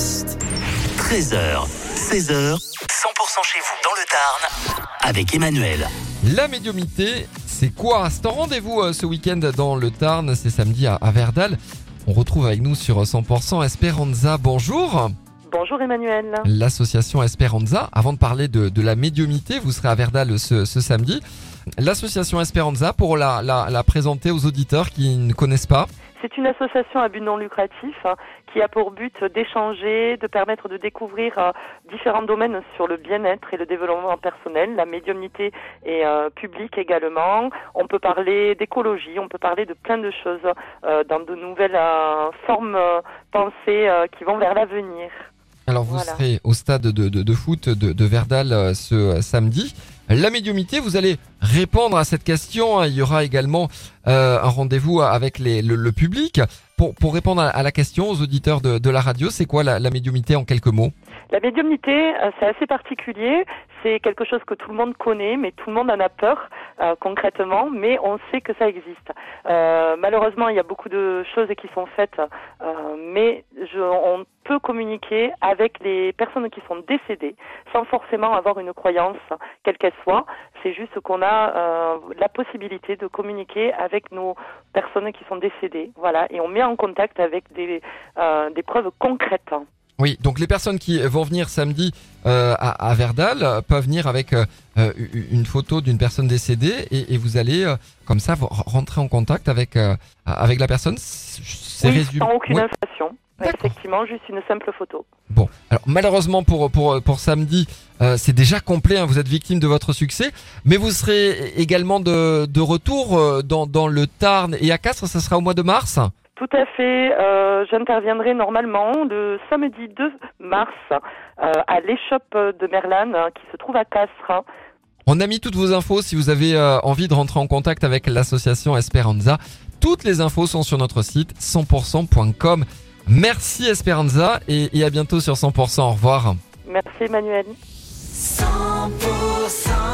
juste 13h, 16h, 100% chez vous dans le Tarn avec Emmanuel. La médiumité, c'est quoi? C'est un rendez-vous euh, ce week-end dans le Tarn, c'est samedi à, à Verdal. On retrouve avec nous sur 100% Esperanza. Bonjour Bonjour Emmanuel. L'association Esperanza. Avant de parler de, de la médiumité, vous serez à Verdal ce, ce samedi. L'association Esperanza, pour la, la, la présenter aux auditeurs qui ne connaissent pas. C'est une association à but non lucratif hein, qui a pour but d'échanger, de permettre de découvrir euh, différents domaines sur le bien-être et le développement personnel, la médiumnité et euh, publique également. On peut parler d'écologie, on peut parler de plein de choses euh, dans de nouvelles formes pensées qui vont vers l'avenir. Alors vous Voilà. serez au stade de, de, de foot de, de Verdal euh, ce euh, samedi. La médiumité, vous allez répondre à cette question. Il y aura également euh, un rendez-vous avec les, le, le public. Pour, pour répondre à, la question aux auditeurs de, de la radio, c'est quoi la, la médiumité en quelques mots? La médiumnité, euh, c'est assez particulier. C'est quelque chose que tout le monde connaît, mais tout le monde en a peur euh, concrètement. Mais on sait que ça existe. Euh, malheureusement, il y a beaucoup de choses qui sont faites, euh, mais je, on peut communiquer avec les personnes qui sont décédées sans forcément avoir une croyance, quelle qu'elle soit. C'est juste qu'on a la possibilité de communiquer avec nos personnes qui sont décédées. Voilà, et on met en contact avec des preuves concrètes. Oui, donc les personnes qui vont venir samedi euh, à, à Verdal euh, peuvent venir avec euh, euh, une photo d'une personne décédée et, et vous allez euh, comme ça rentrer en contact avec euh, avec la personne. C'est Oui, résumé. sans aucune Ouais. inflation. Effectivement, juste une simple photo. Bon, alors malheureusement pour pour pour samedi, euh, c'est déjà complet. hein, vous êtes victime de votre succès, mais vous serez également de de retour dans dans le Tarn et à Castres. Ça sera au mois de mars. Tout à fait. Euh, J'interviendrai normalement le samedi 2 mars euh, à l'échoppe de Merlan hein, qui se trouve à Castres. On a mis toutes vos infos si vous avez euh, envie de rentrer en contact avec l'association Esperanza. Toutes les infos sont sur notre site 100%.com. Merci Esperanza et, et à bientôt sur 100%. Au revoir. Merci Emmanuel. 100%